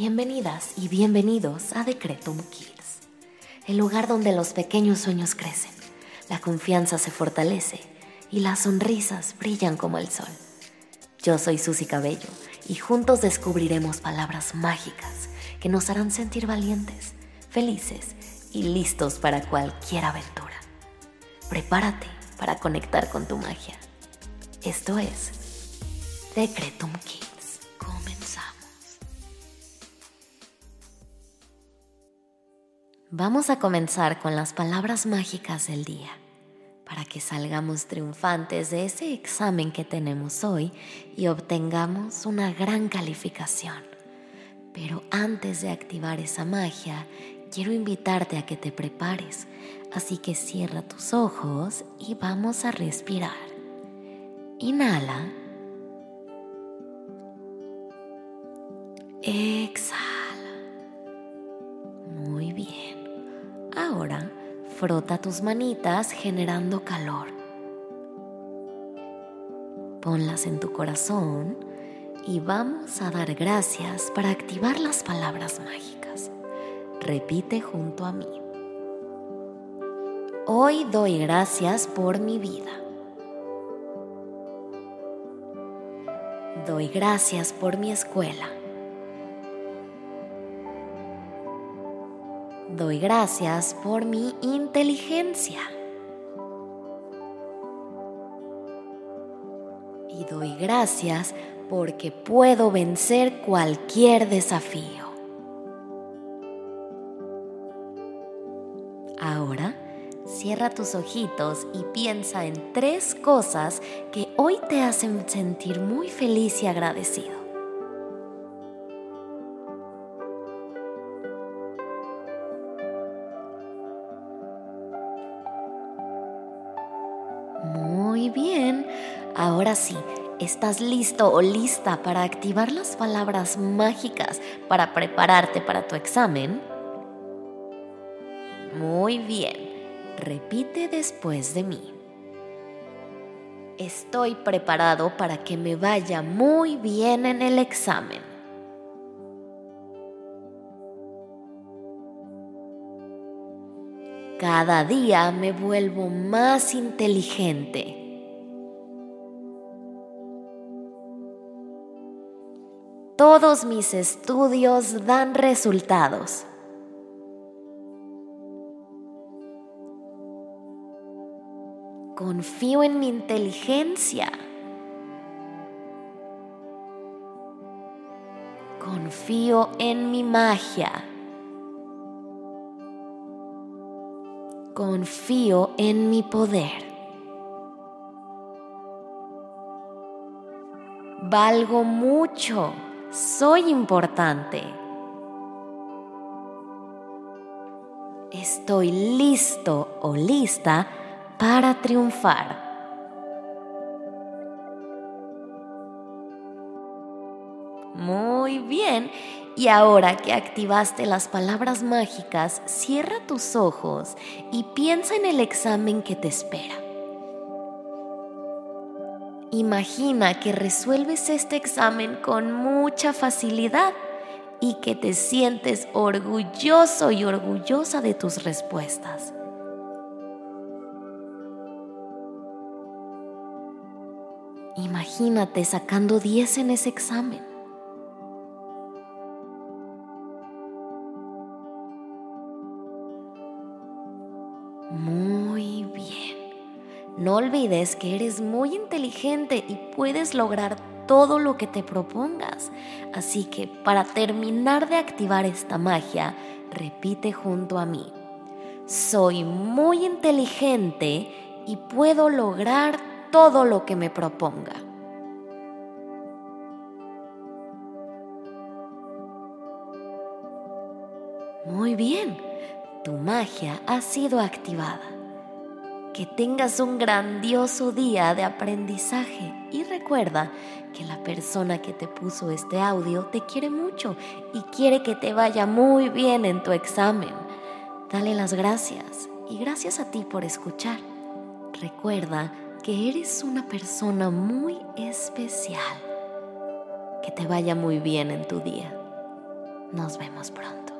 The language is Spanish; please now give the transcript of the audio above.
Bienvenidas y bienvenidos a Decretum Kids, el lugar donde los pequeños sueños crecen, la confianza se fortalece y las sonrisas brillan como el sol. Yo soy Susy Cabello y juntos descubriremos palabras mágicas que nos harán sentir valientes, felices y listos para cualquier aventura. Prepárate para conectar con tu magia. Esto es Decretum Kids. Vamos a comenzar con las palabras mágicas del día para que salgamos triunfantes de ese examen que tenemos hoy y obtengamos una gran calificación. Pero antes de activar esa magia, quiero invitarte a que te prepares, así que cierra tus ojos y vamos a respirar. Inhala. Exhala. Frota tus manitas generando calor. Ponlas en tu corazón y vamos a dar gracias para activar las palabras mágicas. Repite junto a mí. Hoy doy gracias por mi vida. Doy gracias por mi escuela. Doy gracias por mi inteligencia. Y doy gracias porque puedo vencer cualquier desafío. Ahora, cierra tus ojitos y piensa en tres cosas que hoy te hacen sentir muy feliz y agradecido. Muy bien. Ahora sí, ¿estás listo o lista para activar las palabras mágicas para prepararte para tu examen? Muy bien. Repite después de mí. Estoy preparado para que me vaya muy bien en el examen. Cada día me vuelvo más inteligente. Todos mis estudios dan resultados. Confío en mi inteligencia. Confío en mi magia. Confío en mi poder. Valgo mucho. Soy importante. Estoy listo o lista para triunfar. Muy bien. Y ahora que activaste las palabras mágicas, cierra tus ojos y piensa en el examen que te espera. Imagina que resuelves este examen con mucha facilidad y que te sientes orgulloso y orgullosa de tus respuestas. Imagínate sacando 10 en ese examen. Muy bien. No olvides que eres muy inteligente y puedes lograr todo lo que te propongas. Así que para terminar de activar esta magia, repite junto a mí. Soy muy inteligente y puedo lograr todo lo que me proponga. Muy bien, tu magia ha sido activada. Que tengas un grandioso día de aprendizaje y recuerda que la persona que te puso este audio te quiere mucho y quiere que te vaya muy bien en tu examen. Dale las gracias y gracias a ti por escuchar. Recuerda que eres una persona muy especial. Que te vaya muy bien en tu día. Nos vemos pronto.